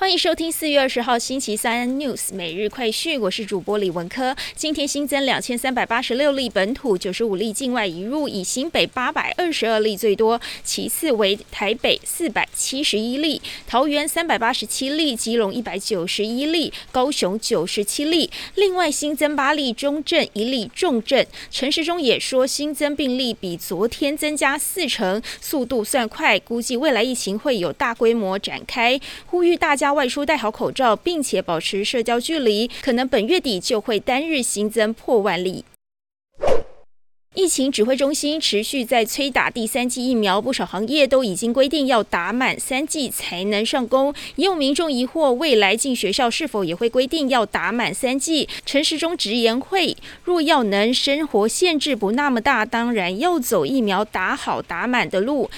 欢迎收听四月二十号星期三 news 每日快讯，我是主播李文科。今天新增两千三百八十六例本土，九十五例境外移入，以新北八百二十二例最多，其次为台北四百七十一例，桃园三百八十七例，基隆一百九十一例，高雄九十七例。另外新增八例中症，一例重症。陈时中也说，新增病例比昨天增加四成，速度算快，估计未来疫情会有大规模展开，呼吁大家。外出戴好口罩，并且保持社交距离，可能本月底就会单日新增破万例。疫情指挥中心持续在催打第三剂疫苗，不少行业都已经规定要打满三剂才能上工。也有民众疑惑，未来进学校是否也会规定要打满三剂？陈时中直言会，若要能生活限制不那么大，当然要走疫苗打好打满的路。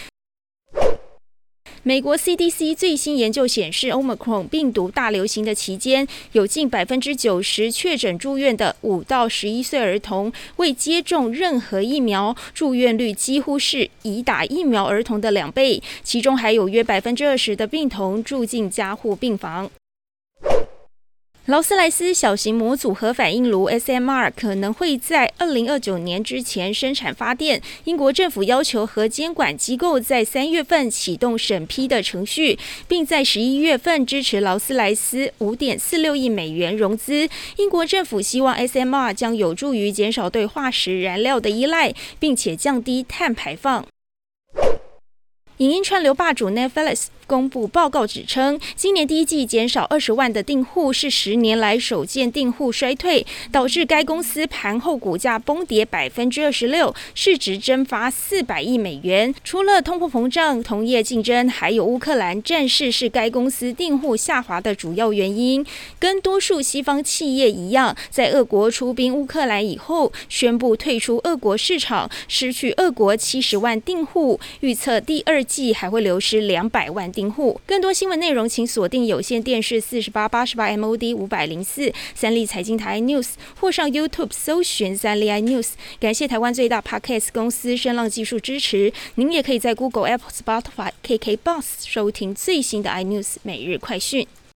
美国 CDC 最新研究显示，Omicron 病毒大流行的期间，有近百分之九十确诊住院的五到十一岁儿童未接种任何疫苗，住院率几乎是已打疫苗儿童的两倍，其中还有约百分之二十的病童住进加护病房。劳斯莱斯小型模组核反应炉 SMR 可能会在二零二九年之前生产发电。英国政府要求核监管机构在三月份启动审批的程序，并在十一月份支持劳斯莱斯五点四六亿美元融资。英国政府希望 SMR 将有助于减少对化石燃料的依赖，并且降低碳排放。影音串流霸主 Netflix。公布报告指称，今年第一季减少二十万的订户是十年来首见订户衰退，导致该公司盘后股价崩跌百分之二十六，市值蒸发四百亿美元。除了通货膨胀、同业竞争，还有乌克兰战事是该公司订户下滑的主要原因。跟多数西方企业一样，在俄国出兵乌克兰以后，宣布退出俄国市场，失去俄国七十万订户。预测第二计还会流失两百万订。户更多新闻内容，请锁定有线电视四十八八十八 MOD 五百零四三立财经台 News，或上 YouTube 搜寻三立 iNews。感谢台湾最大 Podcast 公司声浪技术支持。您也可以在 Google、Apple、Spotify、KK Box 收听最新的 iNews 每日快讯。